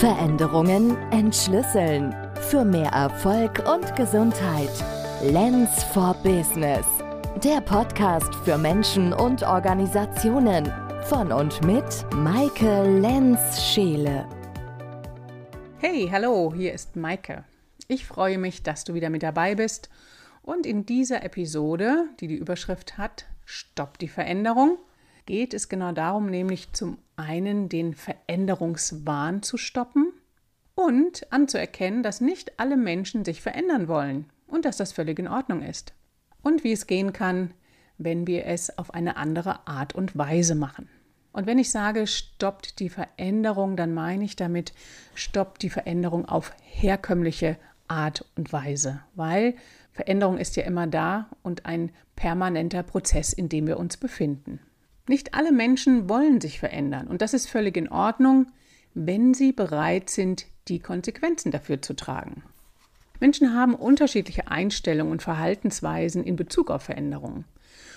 Veränderungen entschlüsseln. Für mehr Erfolg und Gesundheit. Lens for Business. Der Podcast für Menschen und Organisationen. Von und mit Maike Lenz-Scheele. Hey, hallo, hier ist Maike. Ich freue mich, dass du wieder mit dabei bist. Und in dieser Episode, die die Überschrift hat, Stopp die Veränderung, geht es genau darum, nämlich zum einen den Veränderungswahn zu stoppen und anzuerkennen, dass nicht alle Menschen sich verändern wollen und dass das völlig in Ordnung ist. Und wie es gehen kann, wenn wir es auf eine andere Art und Weise machen. Und wenn ich sage, stoppt die Veränderung, dann meine ich damit, stoppt die Veränderung auf herkömmliche Art und Weise, weil Veränderung ist ja immer da und ein permanenter Prozess, in dem wir uns befinden. Nicht alle Menschen wollen sich verändern und das ist völlig in Ordnung, wenn sie bereit sind, die Konsequenzen dafür zu tragen. Menschen haben unterschiedliche Einstellungen und Verhaltensweisen in Bezug auf Veränderungen.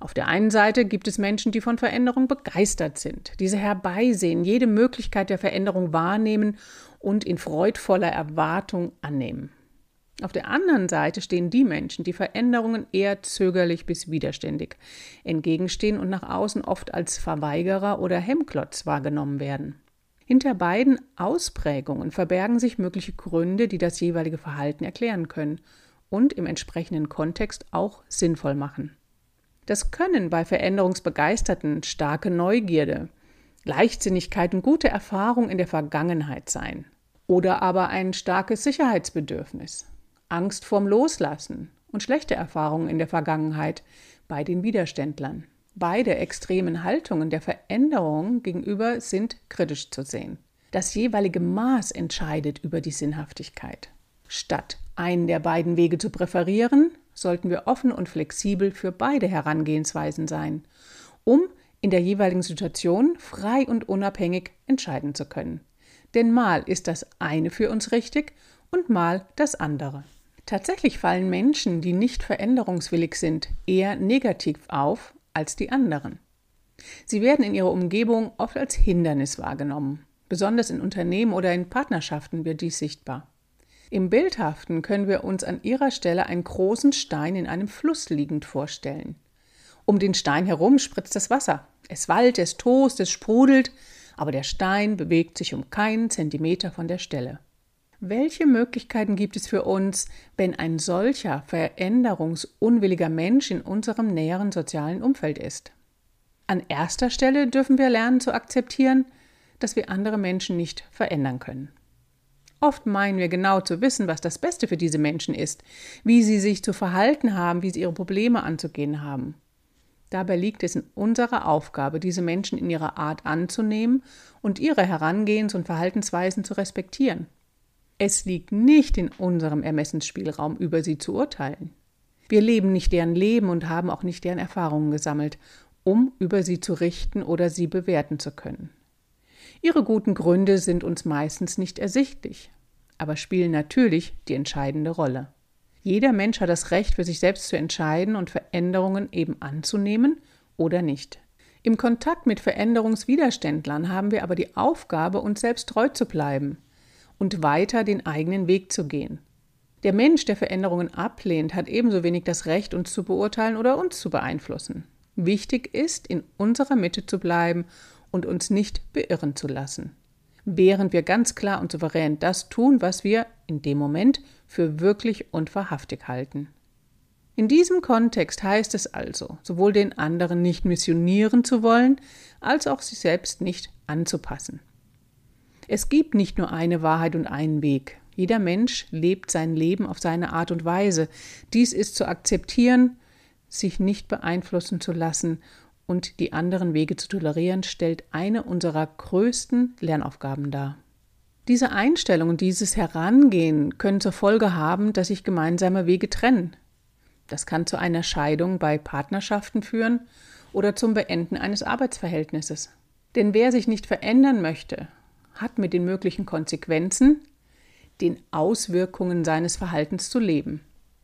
Auf der einen Seite gibt es Menschen, die von Veränderung begeistert sind, diese herbeisehen, jede Möglichkeit der Veränderung wahrnehmen und in freudvoller Erwartung annehmen. Auf der anderen Seite stehen die Menschen, die Veränderungen eher zögerlich bis widerständig entgegenstehen und nach außen oft als Verweigerer oder Hemmklotz wahrgenommen werden. Hinter beiden Ausprägungen verbergen sich mögliche Gründe, die das jeweilige Verhalten erklären können und im entsprechenden Kontext auch sinnvoll machen. Das können bei Veränderungsbegeisterten starke Neugierde, Leichtsinnigkeit und gute Erfahrung in der Vergangenheit sein oder aber ein starkes Sicherheitsbedürfnis. Angst vorm Loslassen und schlechte Erfahrungen in der Vergangenheit bei den Widerständlern. Beide extremen Haltungen der Veränderung gegenüber sind kritisch zu sehen. Das jeweilige Maß entscheidet über die Sinnhaftigkeit. Statt einen der beiden Wege zu präferieren, sollten wir offen und flexibel für beide Herangehensweisen sein, um in der jeweiligen Situation frei und unabhängig entscheiden zu können. Denn mal ist das eine für uns richtig und mal das andere. Tatsächlich fallen Menschen, die nicht veränderungswillig sind, eher negativ auf als die anderen. Sie werden in ihrer Umgebung oft als Hindernis wahrgenommen. Besonders in Unternehmen oder in Partnerschaften wird dies sichtbar. Im Bildhaften können wir uns an ihrer Stelle einen großen Stein in einem Fluss liegend vorstellen. Um den Stein herum spritzt das Wasser. Es wallt, es tost, es sprudelt, aber der Stein bewegt sich um keinen Zentimeter von der Stelle. Welche Möglichkeiten gibt es für uns, wenn ein solcher veränderungsunwilliger Mensch in unserem näheren sozialen Umfeld ist? An erster Stelle dürfen wir lernen zu akzeptieren, dass wir andere Menschen nicht verändern können. Oft meinen wir genau zu wissen, was das Beste für diese Menschen ist, wie sie sich zu verhalten haben, wie sie ihre Probleme anzugehen haben. Dabei liegt es in unserer Aufgabe, diese Menschen in ihrer Art anzunehmen und ihre Herangehens- und Verhaltensweisen zu respektieren. Es liegt nicht in unserem Ermessensspielraum, über sie zu urteilen. Wir leben nicht deren Leben und haben auch nicht deren Erfahrungen gesammelt, um über sie zu richten oder sie bewerten zu können. Ihre guten Gründe sind uns meistens nicht ersichtlich, aber spielen natürlich die entscheidende Rolle. Jeder Mensch hat das Recht, für sich selbst zu entscheiden und Veränderungen eben anzunehmen oder nicht. Im Kontakt mit Veränderungswiderständlern haben wir aber die Aufgabe, uns selbst treu zu bleiben und weiter den eigenen Weg zu gehen. Der Mensch, der Veränderungen ablehnt, hat ebenso wenig das Recht, uns zu beurteilen oder uns zu beeinflussen. Wichtig ist, in unserer Mitte zu bleiben und uns nicht beirren zu lassen, während wir ganz klar und souverän das tun, was wir in dem Moment für wirklich und wahrhaftig halten. In diesem Kontext heißt es also, sowohl den anderen nicht missionieren zu wollen, als auch sich selbst nicht anzupassen. Es gibt nicht nur eine Wahrheit und einen Weg. Jeder Mensch lebt sein Leben auf seine Art und Weise. Dies ist zu akzeptieren, sich nicht beeinflussen zu lassen und die anderen Wege zu tolerieren, stellt eine unserer größten Lernaufgaben dar. Diese Einstellung und dieses Herangehen können zur Folge haben, dass sich gemeinsame Wege trennen. Das kann zu einer Scheidung bei Partnerschaften führen oder zum Beenden eines Arbeitsverhältnisses. Denn wer sich nicht verändern möchte hat mit den möglichen Konsequenzen, den Auswirkungen seines Verhaltens zu leben.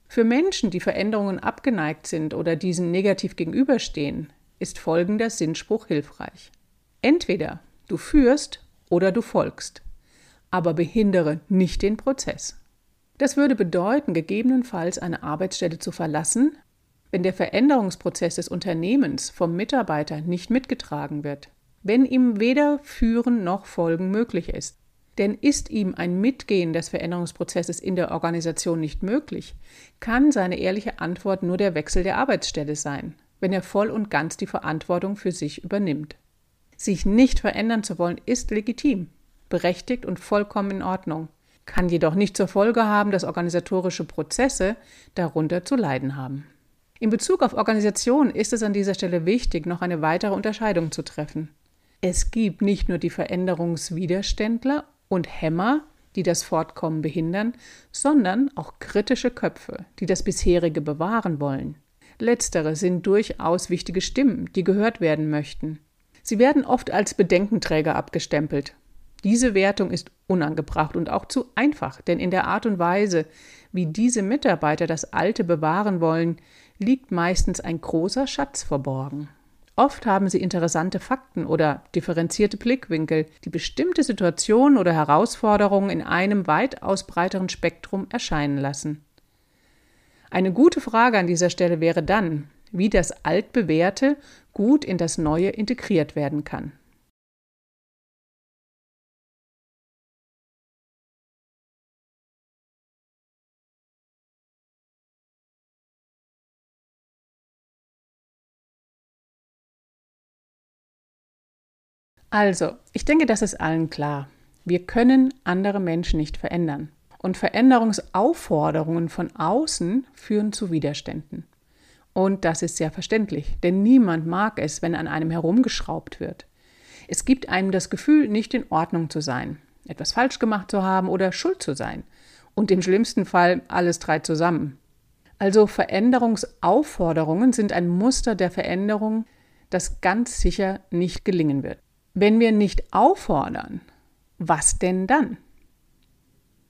Für Menschen, die Veränderungen abgeneigt sind oder diesen negativ gegenüberstehen, ist folgender Sinnspruch hilfreich. Entweder du führst oder du folgst. aber behindere nicht den Prozess. Das würde bedeuten, gegebenenfalls eine Arbeitsstelle zu verlassen, wenn der Veränderungsprozess des Unternehmens vom Mitarbeiter nicht mitgetragen wird, wenn ihm weder Führen noch Folgen möglich ist. Denn ist ihm ein Mitgehen des Veränderungsprozesses in der Organisation nicht möglich, kann seine ehrliche Antwort nur der Wechsel der Arbeitsstelle sein, wenn er voll und ganz die Verantwortung für sich übernimmt. Sich nicht verändern zu wollen, ist legitim, berechtigt und vollkommen in Ordnung, kann jedoch nicht zur Folge haben, dass organisatorische Prozesse darunter zu leiden haben. In Bezug auf Organisation ist es an dieser Stelle wichtig, noch eine weitere Unterscheidung zu treffen. Es gibt nicht nur die Veränderungswiderständler und Hämmer, die das Fortkommen behindern, sondern auch kritische Köpfe, die das bisherige bewahren wollen. Letztere sind durchaus wichtige Stimmen, die gehört werden möchten. Sie werden oft als Bedenkenträger abgestempelt. Diese Wertung ist unangebracht und auch zu einfach, denn in der Art und Weise, wie diese Mitarbeiter das Alte bewahren wollen, liegt meistens ein großer Schatz verborgen. Oft haben sie interessante Fakten oder differenzierte Blickwinkel, die bestimmte Situationen oder Herausforderungen in einem weitaus breiteren Spektrum erscheinen lassen. Eine gute Frage an dieser Stelle wäre dann, wie das Altbewährte gut in das Neue integriert werden kann. Also, ich denke, das ist allen klar. Wir können andere Menschen nicht verändern. Und Veränderungsaufforderungen von außen führen zu Widerständen. Und das ist sehr verständlich, denn niemand mag es, wenn an einem herumgeschraubt wird. Es gibt einem das Gefühl, nicht in Ordnung zu sein, etwas falsch gemacht zu haben oder schuld zu sein. Und im schlimmsten Fall alles drei zusammen. Also Veränderungsaufforderungen sind ein Muster der Veränderung, das ganz sicher nicht gelingen wird. Wenn wir nicht auffordern, was denn dann?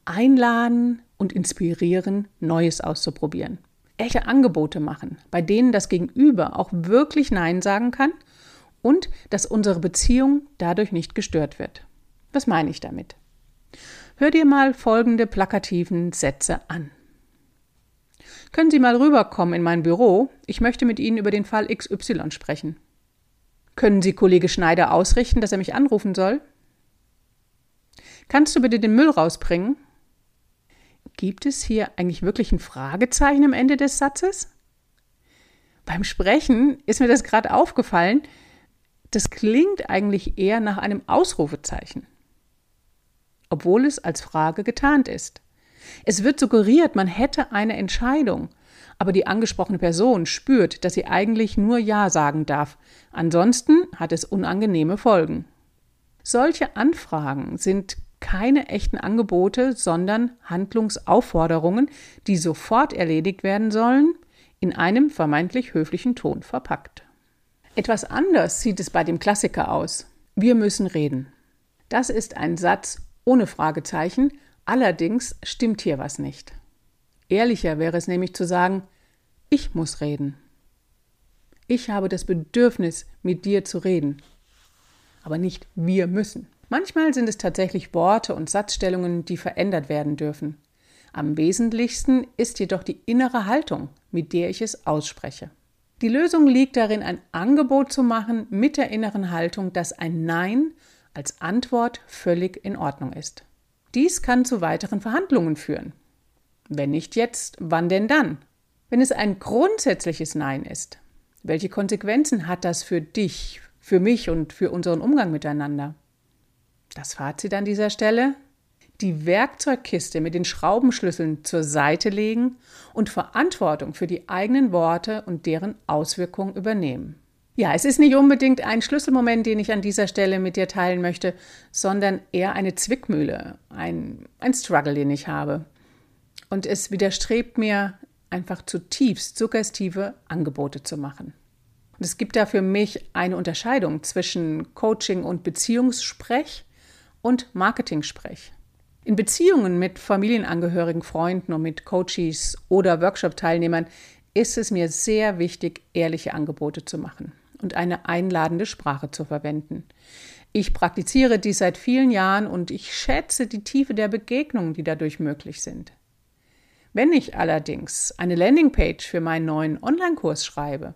Einladen und inspirieren, Neues auszuprobieren. Echte Angebote machen, bei denen das Gegenüber auch wirklich Nein sagen kann und dass unsere Beziehung dadurch nicht gestört wird. Was meine ich damit? Hör dir mal folgende plakativen Sätze an. Können Sie mal rüberkommen in mein Büro? Ich möchte mit Ihnen über den Fall XY sprechen. Können Sie Kollege Schneider ausrichten, dass er mich anrufen soll? Kannst du bitte den Müll rausbringen? Gibt es hier eigentlich wirklich ein Fragezeichen am Ende des Satzes? Beim Sprechen ist mir das gerade aufgefallen. Das klingt eigentlich eher nach einem Ausrufezeichen, obwohl es als Frage getarnt ist. Es wird suggeriert, man hätte eine Entscheidung, aber die angesprochene Person spürt, dass sie eigentlich nur Ja sagen darf. Ansonsten hat es unangenehme Folgen. Solche Anfragen sind keine echten Angebote, sondern Handlungsaufforderungen, die sofort erledigt werden sollen, in einem vermeintlich höflichen Ton verpackt. Etwas anders sieht es bei dem Klassiker aus. Wir müssen reden. Das ist ein Satz ohne Fragezeichen, allerdings stimmt hier was nicht. Ehrlicher wäre es nämlich zu sagen, ich muss reden. Ich habe das Bedürfnis, mit dir zu reden. Aber nicht wir müssen. Manchmal sind es tatsächlich Worte und Satzstellungen, die verändert werden dürfen. Am wesentlichsten ist jedoch die innere Haltung, mit der ich es ausspreche. Die Lösung liegt darin, ein Angebot zu machen mit der inneren Haltung, dass ein Nein als Antwort völlig in Ordnung ist. Dies kann zu weiteren Verhandlungen führen. Wenn nicht jetzt, wann denn dann? Wenn es ein grundsätzliches Nein ist, welche Konsequenzen hat das für dich, für mich und für unseren Umgang miteinander? Das Fazit an dieser Stelle? Die Werkzeugkiste mit den Schraubenschlüsseln zur Seite legen und Verantwortung für die eigenen Worte und deren Auswirkungen übernehmen. Ja, es ist nicht unbedingt ein Schlüsselmoment, den ich an dieser Stelle mit dir teilen möchte, sondern eher eine Zwickmühle, ein, ein Struggle, den ich habe. Und es widerstrebt mir einfach zutiefst suggestive Angebote zu machen. Und es gibt da für mich eine Unterscheidung zwischen Coaching und Beziehungssprech und Marketing-Sprech. In Beziehungen mit Familienangehörigen, Freunden und mit Coaches oder Workshop-Teilnehmern ist es mir sehr wichtig, ehrliche Angebote zu machen und eine einladende Sprache zu verwenden. Ich praktiziere dies seit vielen Jahren und ich schätze die Tiefe der Begegnungen, die dadurch möglich sind. Wenn ich allerdings eine Landingpage für meinen neuen Online-Kurs schreibe,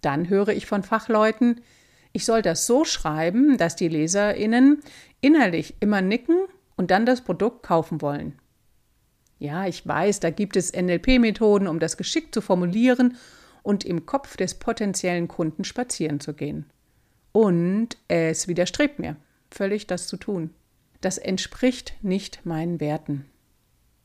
dann höre ich von Fachleuten, ich soll das so schreiben, dass die Leserinnen innerlich immer nicken und dann das Produkt kaufen wollen. Ja, ich weiß, da gibt es NLP-Methoden, um das geschickt zu formulieren und im Kopf des potenziellen Kunden spazieren zu gehen. Und es widerstrebt mir, völlig das zu tun. Das entspricht nicht meinen Werten.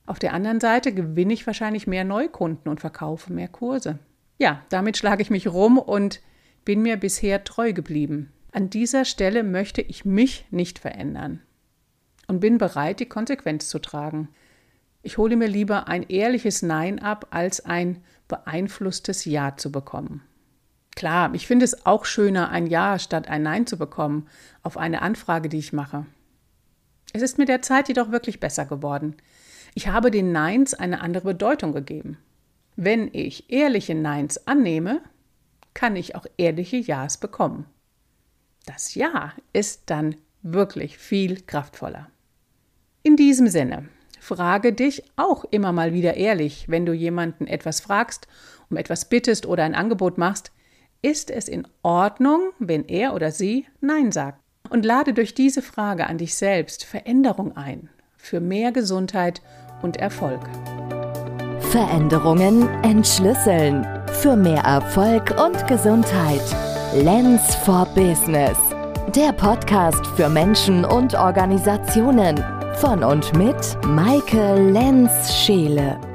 Auf der anderen Seite gewinne ich wahrscheinlich mehr Neukunden und verkaufe mehr Kurse. Ja, damit schlage ich mich rum und bin mir bisher treu geblieben. An dieser Stelle möchte ich mich nicht verändern und bin bereit, die Konsequenz zu tragen. Ich hole mir lieber ein ehrliches Nein ab, als ein beeinflusstes Ja zu bekommen. Klar, ich finde es auch schöner, ein Ja statt ein Nein zu bekommen auf eine Anfrage, die ich mache. Es ist mit der Zeit jedoch wirklich besser geworden. Ich habe den Neins eine andere Bedeutung gegeben. Wenn ich ehrliche Neins annehme, kann ich auch ehrliche Ja's bekommen. Das Ja ist dann wirklich viel kraftvoller. In diesem Sinne, frage dich auch immer mal wieder ehrlich, wenn du jemanden etwas fragst, um etwas bittest oder ein Angebot machst, ist es in Ordnung, wenn er oder sie Nein sagt? Und lade durch diese Frage an dich selbst Veränderung ein für mehr Gesundheit und Erfolg. Veränderungen entschlüsseln für mehr Erfolg und Gesundheit. Lens for Business. Der Podcast für Menschen und Organisationen von und mit Maike Lenz-Scheele.